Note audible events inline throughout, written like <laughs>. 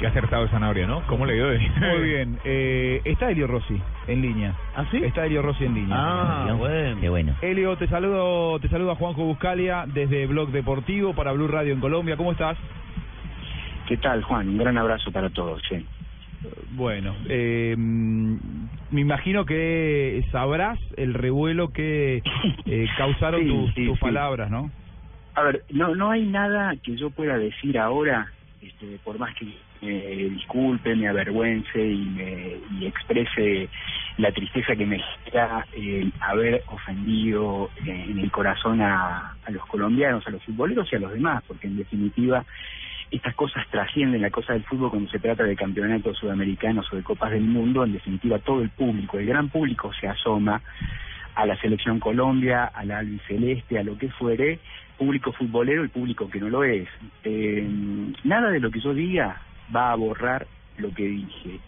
Qué acertado Sanabria, ¿no? ¿Cómo le dio? Muy bien. Eh, está Elio Rossi en línea. ¿Ah, sí? Está Elio Rossi en línea. Ah, bueno. Qué bueno. Elio, te saludo, te saluda Juanjo Buscalia desde Blog Deportivo para Blue Radio en Colombia. ¿Cómo estás? ¿Qué tal, Juan? Un gran abrazo para todos. Sí. Bueno, eh, me imagino que sabrás el revuelo que eh, <laughs> causaron Sí, tus, sí, tus sí. palabras, ¿no? A ver, no, no hay nada que yo pueda decir ahora, este, por más que me disculpe, me avergüence y, me, y exprese la tristeza que me genera el haber ofendido eh, en el corazón a, a los colombianos, a los futboleros y a los demás, porque en definitiva estas cosas trascienden la cosa del fútbol cuando se trata de campeonatos sudamericanos o de copas del mundo, en definitiva todo el público, el gran público se asoma a la selección Colombia, a la albiceleste, a lo que fuere, público futbolero y público que no lo es. Eh, nada de lo que yo diga va a borrar lo que dije.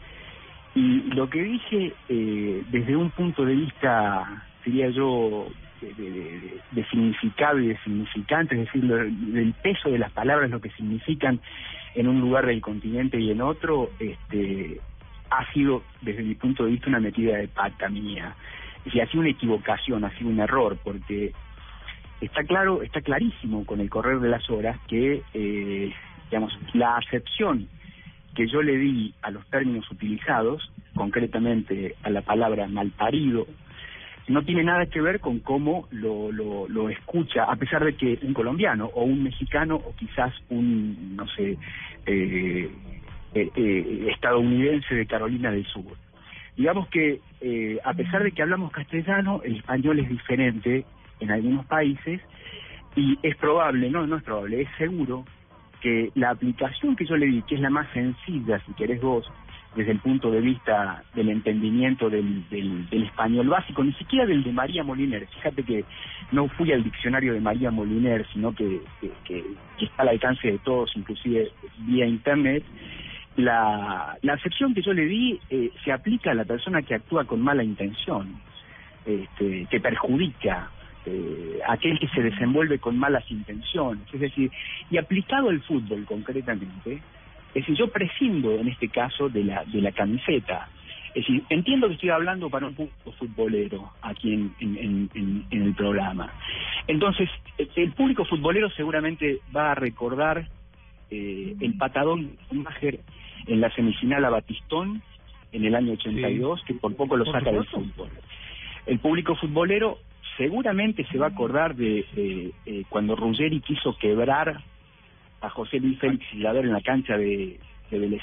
Y lo que dije eh, desde un punto de vista, diría yo, de, significado y de significante, es decir, lo- del peso de las palabras, lo que significan en un lugar del continente y en otro, este, ha sido, desde mi punto de vista, una metida de pata mía. Es decir, ha sido una equivocación, ha sido un error, porque está claro, está clarísimo con el correr de las horas que, eh, digamos, la acepción que yo le di a los términos utilizados, concretamente a la palabra malparido, no tiene nada que ver con cómo lo, lo, escucha, a pesar de que un colombiano o un mexicano o quizás un, no sé, eh, eh, eh, estadounidense de Carolina del Sur. Digamos que eh, a pesar de que hablamos castellano, el español es diferente en algunos países y es probable, no, no es probable, es seguro que la aplicación que yo le di, que es la más sencilla, si querés vos, desde el punto de vista del entendimiento del, del, del español básico, ni siquiera del de María Moliner. Fíjate que no fui al diccionario de María Moliner, sino que, que, que- que está al alcance de todos, inclusive vía internet. La, la acepción que yo le di eh, se aplica a la persona que actúa con mala intención, este, que perjudica, eh, aquel que se desenvuelve con malas intenciones. Es decir, y aplicado al fútbol concretamente, es decir, yo prescindo en este caso de la, de la camiseta. Es decir, entiendo que estoy hablando para un público futbolero aquí en, en, en- en- en el programa. Entonces, el- público futbolero seguramente va a recordar eh, el patadón de en la semifinal a Batistón en el año 82, que por poco lo saca del fútbol. El público futbolero seguramente se va a acordar de eh, eh, cuando Ruggeri quiso quebrar a José Luis Félix Gilaver en la cancha de, de Vélez.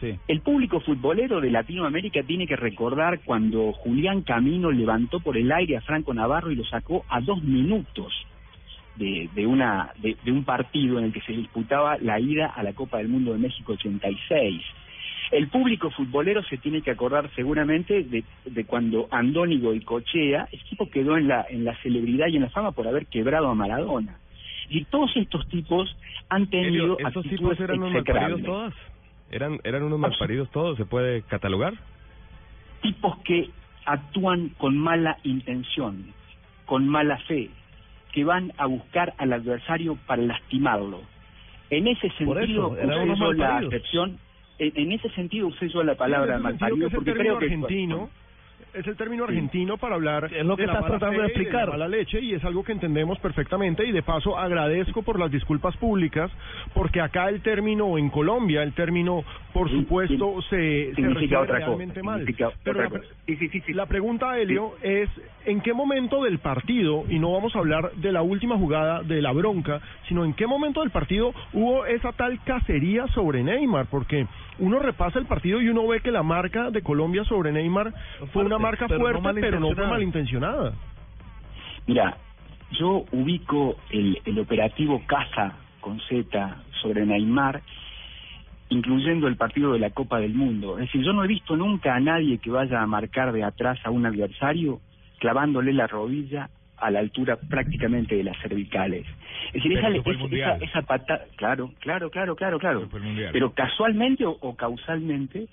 Sí. El público futbolero de Latinoamérica tiene que recordar cuando Julián Camino levantó por el aire a Franco Navarro y lo sacó a dos minutos de, de una de, de un partido en el que se disputaba la ida a la Copa del Mundo de México 86. El público futbolero se tiene que acordar seguramente de, de cuando Andónigo y Cochea, el tipo quedó en la en la celebridad y en la fama por haber quebrado a Maradona. Y todos estos tipos han tenido Elio, ¿Estos actitudes tipos eran unos malparidos todos? ¿Eran, ¿Eran unos malparidos todos? ¿Se puede catalogar? tipos que actúan con mala intención, con mala fe, que van a buscar al adversario para lastimarlo. En ese sentido, eso, la acepción, en, en ese sentido usé yo la palabra malparido, que porque creo que... argentino, es el término Sí. argentino para hablar Es lo que de la mala tratando de fe y explicar. la mala leche y es algo que entendemos perfectamente y de paso agradezco por las disculpas públicas porque acá el término en Colombia el término por Sí, supuesto se, se significa refiere otra cosa, realmente mal significa pero otra la, cosa. Sí, sí, sí, sí. la pregunta Helio es en qué momento del partido y no vamos a hablar de la última jugada de la bronca sino en qué momento del partido hubo esa tal cacería sobre Neymar porque uno repasa el partido y uno ve que la marca de Colombia sobre Neymar fue una marca pero no fuerte pero no fue malintencionada. Mira, yo ubico el, el operativo Caza con Z sobre Neymar incluyendo el partido de la Copa del Mundo. Es decir, yo no he visto nunca a nadie que vaya a marcar de atrás a un adversario clavándole la rodilla a la altura prácticamente de las cervicales. Es decir, esa, esa, esa patada, claro, claro, claro, claro, claro. Pero casualmente o, o causalmente,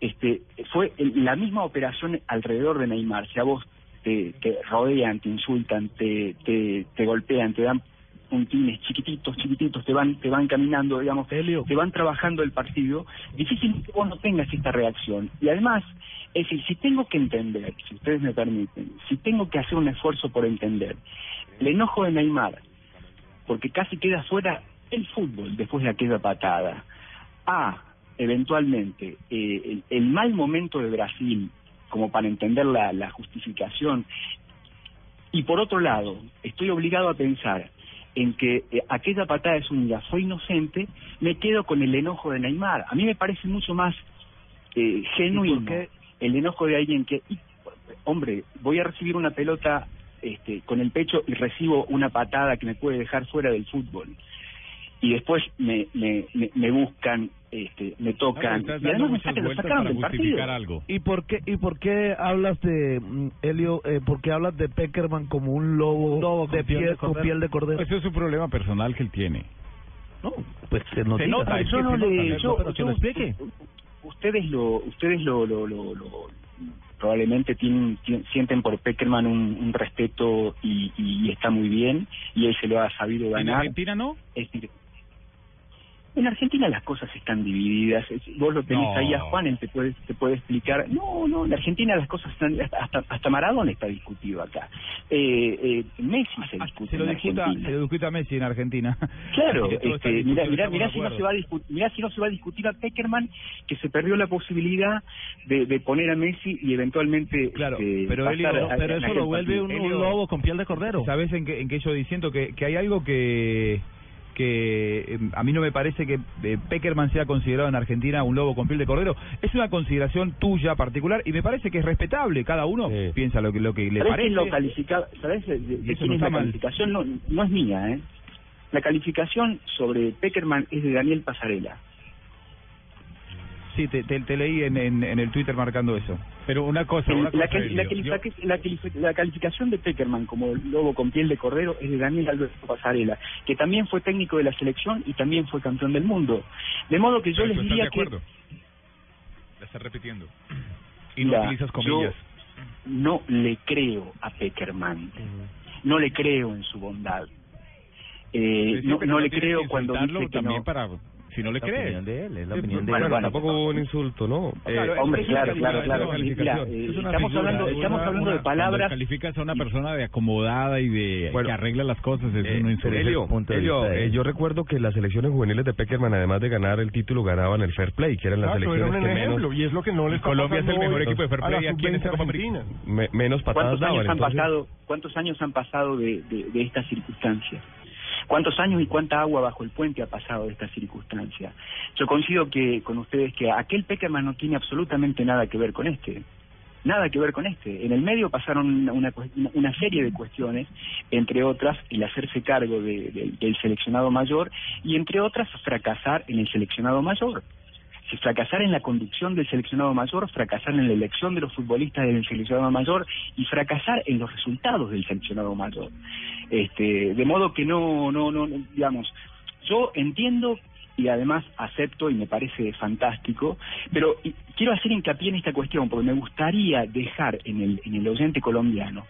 este, fue el- la misma operación alrededor de Neymar. Si a vos te, te rodean, te insultan, te, te, te golpean, te dan puntines chiquititos, chiquititos, te van, te van caminando, digamos, te van trabajando el partido, difícilmente vos no tengas esta reacción. Y además, es decir, si tengo que entender, si ustedes me permiten, si tengo que hacer un esfuerzo por entender el enojo de Neymar, porque casi queda fuera el fútbol después de aquella patada, a, eventualmente, eh, el, el mal momento de Brasil, como para entender la, la justificación, y por otro lado, estoy obligado a pensar en que eh, aquella patada de Zúñiga fue inocente, me quedo con el enojo de Neymar. A mí me parece mucho más eh, genuino el enojo de alguien que, y, hombre, voy a recibir una pelota este, con el pecho y recibo una patada que me puede dejar fuera del fútbol. Y después me, me, me, me buscan, este, me tocan, y además me, muchas sacan, lo sacaron del partido. algo. ¿Y por qué y por qué hablas de mm, Helio? Eh, ¿Por qué hablas de Peckerman como un lobo, de piel, con piel de cordero? Eso es un problema personal que él tiene. No, pues se nos Se nota, No, le, yo, pero que yo- lo explique. ustedes lo, ustedes lo, lo, lo, lo- probablemente tienen, tien- sienten por Peckerman un, un respeto y, y está muy bien y él se lo ha sabido ¿En ganar. Argentina no? Es decir, en Argentina las cosas están divididas. Vos lo tenés No. ahí a Juan, él te puede, te puede explicar. No, no, en Argentina las cosas están. Hasta, hasta Maradona está discutido acá. Eh, eh, Messi se discute Se lo en discuta, Argentina. se lo discuta a Messi en Argentina. <laughs> Claro, <laughs> este, mira de si no se va a discutir, mira si no se va a discutir a Peckerman que se perdió la posibilidad de, de poner a Messi y eventualmente Claro, este, pero pasar Elio, a- Pero a eso lo vuelve un, un lobo con piel de cordero. ¿Sabes en qué, en qué yo diciendo? Que, que hay algo que que eh, a mí no me parece que eh, Peckerman sea considerado en Argentina un lobo con piel de cordero. Es una consideración tuya particular y me parece que es respetable. Cada uno Sí. piensa lo que lo que le ¿Sabés parece. quién lo califica? ¿Sabés de, de- de eso quién no es está la mal. calificación? No, no es mía, ¿eh? La calificación sobre Peckerman es de Daniel Pasarela. Sí, te, te, te leí en, en, en el Twitter marcando eso. Pero una cosa, una la, cosa, cali- la, Elio. califica- la califi- la calificación de Peckerman como lobo con piel de cordero es de Daniel Alberto Pasarela, que también fue técnico de la selección y también fue campeón del mundo. De modo que yo Pero les diría de que acuerdo. La estás repitiendo. Y no Mira, utilizas comillas. yo no le creo a Peckerman, no le creo en su bondad. Eh, Sí, sí, no, le creo cuando dice que también no. para si no le La crees. opinión de él, es la opinión de él. bueno, tampoco hubo un insulto, ¿no? Claro, Eh, Hombre, es claro, claro, claro. es eh, Es una estamos figura, hablando, es estamos una- hablando de palabras. Calificas a una persona de acomodada y de Bueno. que arregla las cosas, es Eh, un insulto. Elio, eh, yo recuerdo que las selecciones juveniles de Peckerman, además de ganar el título, ganaban el fair play, que eran las un que menos, y es lo que no le está Colombia es el mejor hoy equipo de fair play la aquí en esta sub-20 Copa me- menos patadas ¿Cuántos años daban. han entonces- pasado? ¿Cuántos años han pasado de, de, de esta circunstancia? ¿Cuántos años y cuánta agua bajo el puente ha pasado de esta circunstancia? Yo coincido que con ustedes que aquel Peckerman no tiene absolutamente nada que ver con este. Nada que ver con este. En el medio pasaron una, una, una serie de cuestiones, entre otras el hacerse cargo de- del seleccionado mayor y entre otras fracasar en el seleccionado mayor. Si fracasar en la conducción del seleccionado mayor, fracasar en la elección de los futbolistas del seleccionado mayor y fracasar en los resultados del seleccionado mayor. Este, de modo que no, no, no, digamos, yo entiendo y además acepto y me parece fantástico, pero quiero hacer hincapié en esta cuestión porque me gustaría dejar en el, en el oyente colombiano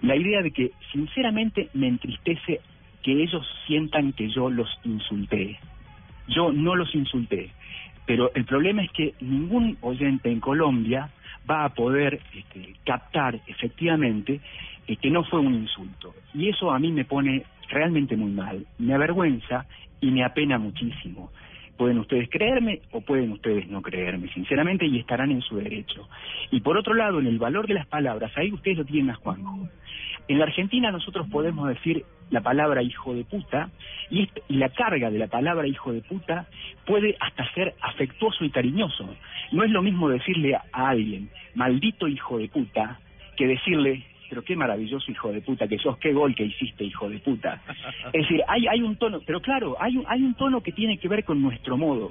la idea de que sinceramente me entristece que ellos sientan que yo los insulté. Yo no los insulté, pero el problema es que ningún oyente en Colombia va a poder este, captar efectivamente eh, que no fue un insulto. Y eso a mí me pone realmente muy mal, me avergüenza y me apena muchísimo. Pueden ustedes creerme o pueden ustedes no creerme, sinceramente, y estarán en su derecho. Y por otro lado, en el valor de las palabras, ahí ustedes lo tienen a Juanjo. En la Argentina nosotros podemos decir la palabra hijo de puta y, est- y la carga de la palabra hijo de puta puede hasta ser afectuoso y cariñoso. No es lo mismo decirle a, a alguien maldito hijo de puta que decirle pero qué maravilloso hijo de puta que sos, qué gol que hiciste hijo de puta. <laughs> Es decir, hay, hay un tono, pero claro, hay un, hay un tono que tiene que ver con nuestro modo.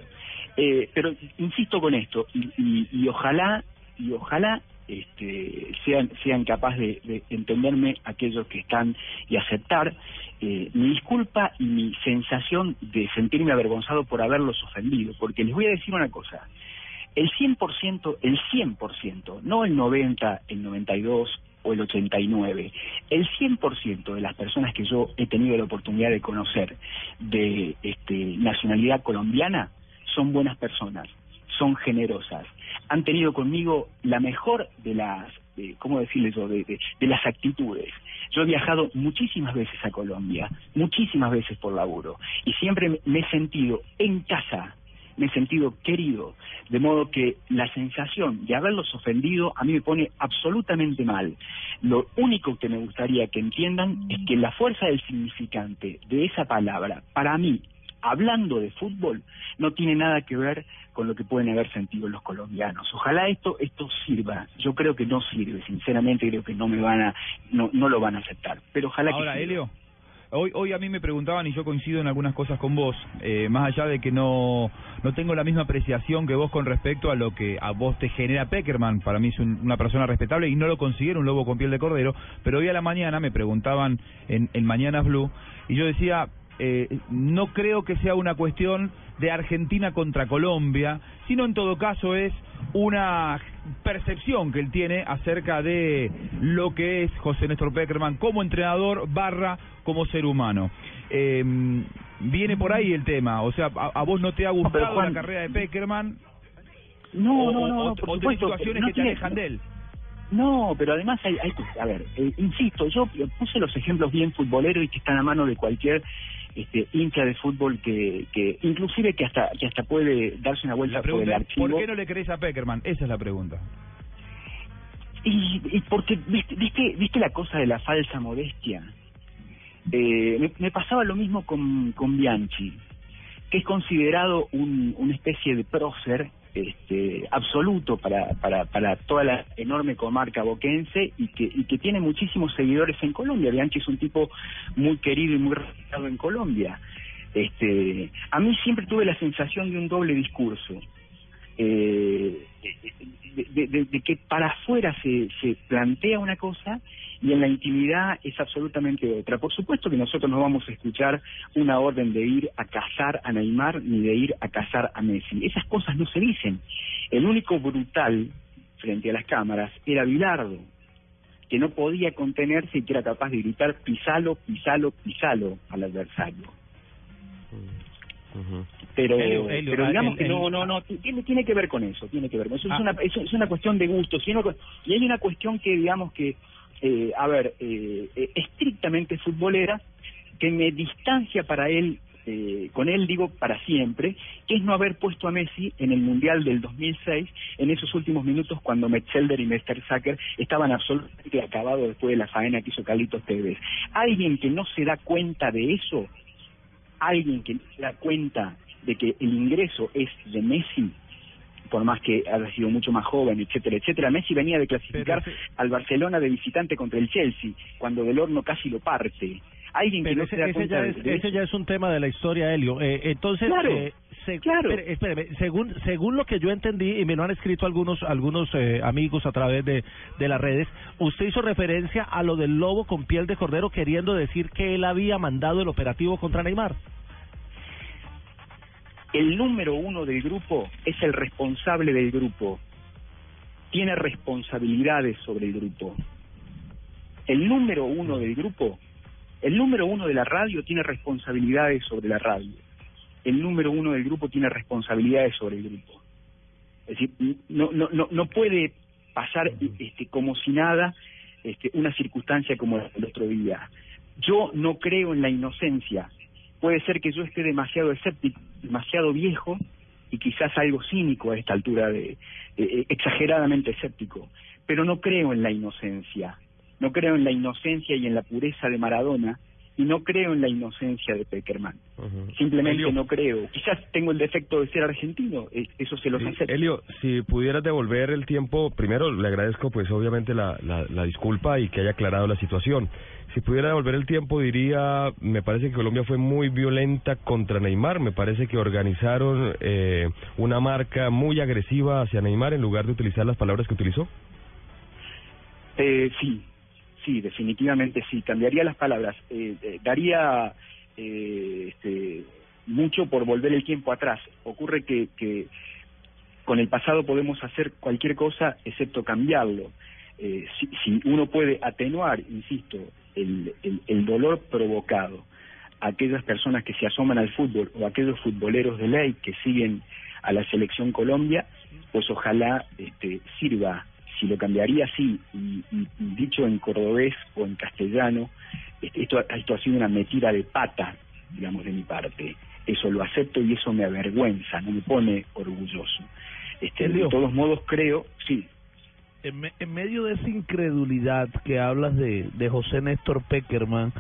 Eh, pero insisto con esto, y, y, y ojalá, y ojalá este, sean, sean capaces de, de entenderme aquellos que están y aceptar eh, mi disculpa y mi sensación de sentirme avergonzado por haberlos ofendido. Porque les voy a decir una cosa, el 100%, el 100%, no el 90, el 92 o el 89, el 100% de las personas que yo he tenido la oportunidad de conocer de este, nacionalidad colombiana son buenas personas, son generosas, han tenido conmigo la mejor de las, de, ¿cómo decirle yo?, de, de, las actitudes. Yo he viajado muchísimas veces a Colombia, muchísimas veces por laburo, y siempre me he sentido en casa, me he sentido querido, de modo que la sensación de haberlos ofendido a mí me pone absolutamente mal. Lo único que me gustaría que entiendan es que la fuerza del significante de esa palabra, para mí, hablando de fútbol, no tiene nada que ver con lo que pueden haber sentido los colombianos. Ojalá esto esto sirva. Yo creo que no sirve, sinceramente creo que no me van a no no lo van a aceptar, pero ojalá Ahora, que sirva. Helio, hoy hoy a mí me preguntaban y yo coincido en algunas cosas con vos, eh, más allá de que no no tengo la misma apreciación que vos con respecto a lo que a vos te genera Peckerman, para mí es un- una persona respetable y no lo considero un lobo con piel de cordero, pero hoy a la mañana me preguntaban en, en Mañanas Blue y yo decía, eh, no creo que sea una cuestión de Argentina contra Colombia, sino en todo caso es una percepción que él tiene acerca de lo que es José Néstor Peckerman como entrenador barra como ser humano. Eh, viene por ahí el tema, o sea, a, a vos no te ha gustado Juan- la carrera de Peckerman No, o, no, no, o- no, o por tenés supuesto, situaciones no que te alejan de él. No, pero además hay, hay que, a ver, eh, insisto, yo puse los ejemplos bien futboleros y que están a mano de cualquier este, hincha de fútbol que, que inclusive que hasta que hasta puede darse una vuelta por el archivo. ¿por qué no le crees a Peckerman? Esa es la pregunta. Y, y porque, ¿viste, viste, ¿viste la cosa de la falsa modestia? Eh, me, me pasaba lo mismo con, con Bianchi, que es considerado un, una especie de prócer este, absoluto para, para, para toda la enorme comarca boquense y que, y que tiene muchísimos seguidores en Colombia. Bianchi es un tipo muy querido y muy respetado en Colombia. Este, a mí siempre tuve la sensación de un doble discurso. Eh, de, de- de- que para afuera se, se plantea una cosa y en la intimidad es absolutamente otra. Por supuesto que nosotros no vamos a escuchar una orden de ir a cazar a Neymar ni de ir a cazar a Messi. Esas cosas no se dicen. El único brutal frente a las cámaras era Bilardo, que no podía contenerse y que era capaz de gritar pisalo, pisalo, pisalo al adversario. Pero, Helio, Helio, pero ah, digamos que no, no, no, tiene, tiene que ver con eso, tiene que ver con eso. Es, Ah. una, es, es una cuestión de gustos. Y, hay una cu- y hay una cuestión que, digamos que, eh, a ver, eh, eh, estrictamente futbolera, que me distancia para él, eh, con él digo para siempre, que es no haber puesto a Messi en el Mundial del 2006, en esos últimos minutos cuando Metzelder y Mertesacker estaban absolutamente acabados después de la faena que hizo Carlitos Tevez. Alguien que no se da cuenta de eso, alguien que no se da cuenta de que el ingreso es de Messi, por más que haya sido mucho más joven, etcétera, etcétera. Messi venía de clasificar al Barcelona de visitante contra el Chelsea, cuando del horno casi lo parte. Alguien que Pero no ese, se da ese cuenta ya de, es, de ese ya es un tema de la historia, Helio. Eh, entonces, Claro, eh, se- claro. espéreme, según según lo que yo entendí y me lo han escrito algunos algunos eh, amigos a través de, de las redes, usted hizo referencia a lo del lobo con piel de cordero queriendo decir que él había mandado el operativo contra Neymar. el número uno del grupo es el responsable del grupo. Tiene responsabilidades sobre el grupo. El número uno del grupo, el número uno de la radio tiene responsabilidades sobre la radio. El número uno del grupo tiene responsabilidades sobre el grupo. Es decir, no, no, no, no puede pasar este, como si nada este, una circunstancia como la del otro día. Yo no creo en la inocencia. Puede ser que yo esté demasiado escéptico, demasiado viejo y quizás algo cínico a esta altura, de, eh, exageradamente escéptico, pero no creo en la inocencia. No creo en la inocencia y en la pureza de Maradona y no creo en la inocencia de Peckerman. Simplemente no creo. Quizás tengo el defecto de ser argentino, eh, eso se los Sí, acepto. Elio, si pudieras devolver el tiempo, primero le agradezco pues obviamente la, la, la disculpa y que haya aclarado la situación. Si pudiera devolver el tiempo diría, me parece que Colombia fue muy violenta contra Neymar, me parece que organizaron eh, una marca muy agresiva hacia Neymar en lugar de utilizar las palabras que utilizó. Eh, sí, sí, definitivamente sí. Cambiaría las palabras. Eh, eh, daría eh, este, mucho por volver el tiempo atrás. Ocurre que, que con el pasado podemos hacer cualquier cosa excepto cambiarlo. Eh, si, si uno puede atenuar, insisto, el, el, el dolor provocado a aquellas personas que se asoman al fútbol o a aquellos futboleros de ley que siguen a la selección Colombia, pues ojalá este, sirva. Si lo cambiaría así, y, y- y dicho en cordobés o en castellano, este, esto, esto ha sido una metida de pata, digamos, de mi parte. Eso lo acepto y eso me avergüenza, no me pone orgulloso. Este, de todos modos creo, sí, En, me- en medio de esa incredulidad que hablas de, de José Néstor Peckerman,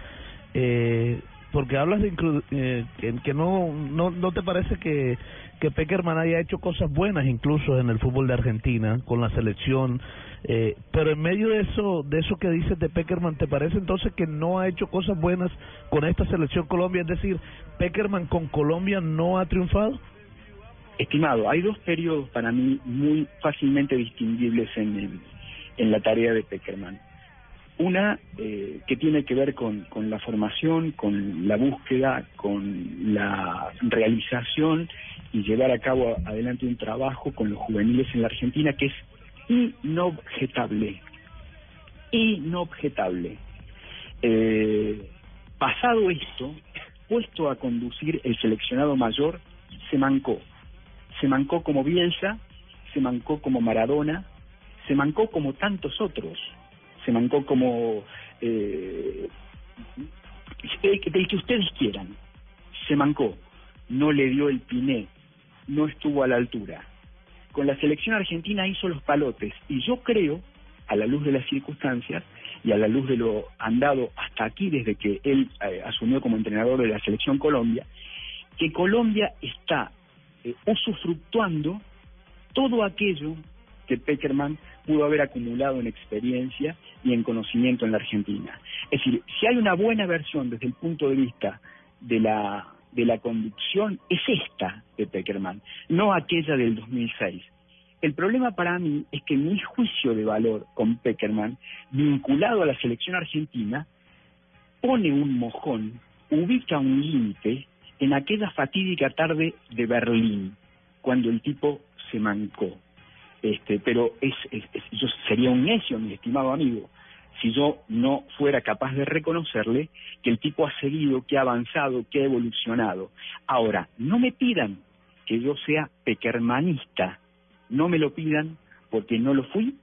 eh, porque hablas de incru- eh, que no, no no te parece que que Peckerman haya hecho cosas buenas incluso en el fútbol de Argentina con la selección eh, pero en medio de eso de eso que dices de Peckerman te parece entonces que no ha hecho cosas buenas con esta selección Colombia es decir Peckerman con Colombia no ha triunfado Estimado, hay dos periodos para mí muy fácilmente distinguibles en, el- en la tarea de Peckerman. Una eh, que tiene que ver con, con la formación, con la búsqueda, con la realización y llevar a cabo adelante un trabajo con los juveniles en la Argentina que es inobjetable. Inobjetable. Eh, pasado esto, puesto a conducir el seleccionado mayor, se mancó se mancó como Bielsa, se mancó como Maradona, se mancó como tantos otros, se mancó como eh, del que ustedes quieran, se mancó, no le dio el piné, no estuvo a la altura. Con la selección argentina hizo los palotes y yo creo, a la luz de las circunstancias y a la luz de lo andado hasta aquí desde que él eh, asumió como entrenador de la selección Colombia, que Colombia está eh, usufructuando todo aquello que Peckerman pudo haber acumulado en experiencia y en conocimiento en la Argentina. Es decir, si hay una buena versión desde el punto de vista de la de la conducción es esta de Peckerman, no aquella del 2006. El problema para mí es que mi juicio de valor con Peckerman, vinculado a la selección argentina, pone un mojón, ubica un límite en aquella fatídica tarde de Berlín, cuando el tipo se mancó. Este, pero es, es- es- yo sería un necio, mi estimado amigo, si yo no fuera capaz de reconocerle que el tipo ha seguido, que ha avanzado, que ha evolucionado. Ahora, no me pidan que yo sea peckermanista, no me lo pidan porque no lo fui,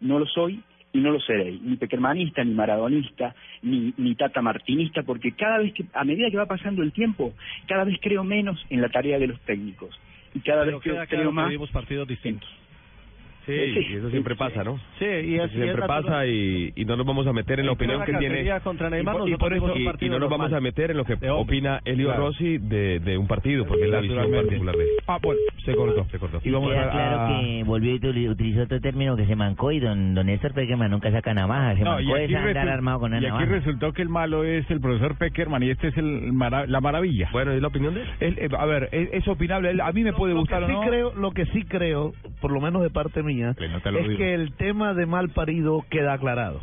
no lo soy y no lo seré, ni peckermanista, ni maradonista, ni, ni tata martinista, porque cada vez que, a medida que va pasando el tiempo, cada vez creo menos en la tarea de los técnicos y cada Pero vez creo, queda creo más partidos distintos. Sí, Sí, y eso sí, siempre sí. pasa, ¿no? Sí, y Eso siempre es pasa y, y no nos vamos a meter en la opinión que tiene contra Neymar, y, por- y por eso- y- y no nos vamos a meter en lo que De opina Elio Claro. Rossi de, de un partido porque es la visión particular de él. Ah, bueno, se cortó. Se cortó. Y vamos queda a, claro a- que volvió y utili- utilizó otro término que se mancó y don, don Néstor Peckerman nunca saca navaja, se No, y mancó aquí, es andar armado con una y aquí navaja. resultó que el malo es el profesor Peckerman y este es el mara- la maravilla. Bueno, ¿y la opinión de él? él, eh, a ver, es, es opinable. él- A mí me puede gustar o sí no. creo lo que sí creo por lo menos de parte mía No es que el tema de mal parido queda aclarado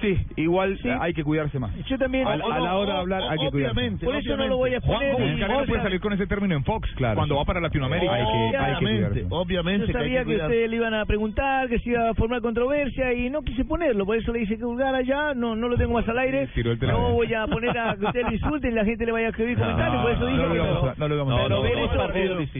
Sí, igual Sí. eh, hay que cuidarse más. yo también A, a la hora de hablar hay que cuidarse. obviamente por eso no lo voy a Juan Carrera puede salir con ese término en Fox Claro, cuando sí. va para Latinoamérica. Hay que, hay que obviamente cuidarse. obviamente Yo sabía que que, ustedes le iban a preguntar, que se iba a formar controversia y no quise ponerlo, por eso le hice que hurgara ya, no no lo tengo más al aire. No voy a poner a que ustedes lo insulten y la gente le vaya a escribir comentarios, por eso dije no, lo vamos a- no lo vamos a.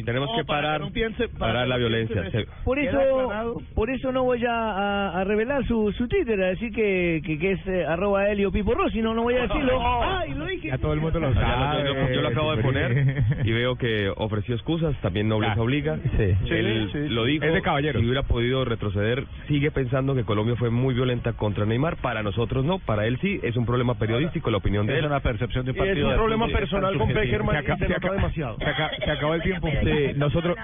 Tenemos que para parar, parar la violencia. Por eso, por eso no voy a, revelar su, su Twitter, a decir que, que, que es eh, arroba Helio Pipo Rossi, no, no voy a decirlo. <laughs> Ay, lo dije. Ya todo el mundo lo sabe. yo, lo- yo lo acabo de poner y veo que ofreció excusas, también nobleza Ah, obliga. sí. Él Sí, sí. lo dijo, Es de caballeros. si hubiera podido retroceder, sigue pensando que Colombia fue muy violenta contra Neymar. Para nosotros no, para él sí, es un problema periodístico, la opinión de Es él. una percepción de un Y es partido. un problema personal con subjetivo. Peckerman Se y acaba- se se nota acaba- demasiado. Se, aca- se acabó el tiempo. Sí, nosotros,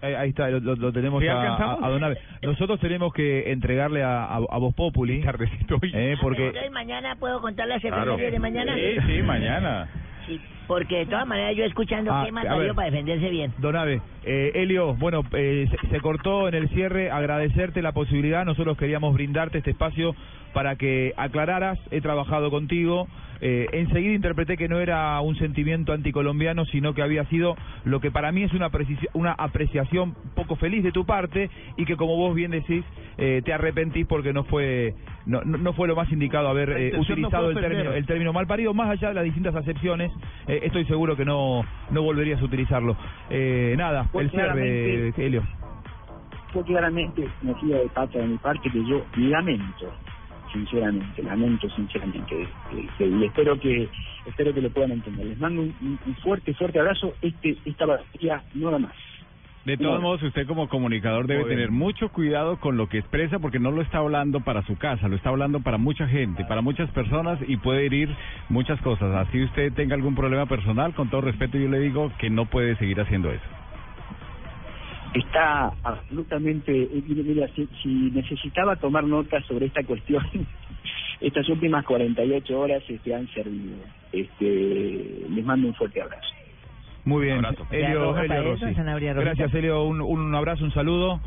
ahí, ahí está, lo, lo- lo tenemos ¿Sí a, a, a Donave. Nosotros tenemos que entregarle a, a, a Voz Populi, <laughs> eh, porque Entonces mañana puedo contar las Claro. efemérides de mañana. Sí, sí, mañana. Sí, porque de todas maneras yo escuchando Ah, qué más ver. para defenderse bien. Donave, eh, Elio, bueno, eh, se, se cortó en el cierre, agradecerte la posibilidad, nosotros queríamos brindarte este espacio para que aclararas, he trabajado contigo, eh, enseguida interpreté que no era un sentimiento anticolombiano, sino que había sido lo que para mí es una, una apreciación poco feliz de tu parte y que como vos bien decís, eh, te arrepentís porque no fue no, no- no fue lo más indicado haber eh, no utilizado el término, el término mal parido, más allá de las distintas acepciones, eh, estoy seguro que no, no volverías a utilizarlo. Eh, nada, Pues el cierre, Helio. fue claramente metida de pata de mi parte que yo lamento sinceramente lamento sinceramente y espero que espero que lo puedan entender. Les mando un, fuerte fuerte abrazo. Este esta batalla no da más De todos No. modos, usted como comunicador debe tener mucho cuidado con lo que expresa porque no lo está hablando para su casa, lo está hablando para mucha gente, para muchas personas y puede herir muchas cosas. Así usted tenga algún problema personal, con todo respeto yo le digo que no puede seguir haciendo eso. está absolutamente mire, mira, si, si necesitaba tomar nota sobre esta cuestión <laughs> estas últimas 48 horas este, han servido este les mando un fuerte abrazo Muy bien, Abrazo. Elio, Elio Rossi. Gracias, Elio, un, un abrazo, un saludo.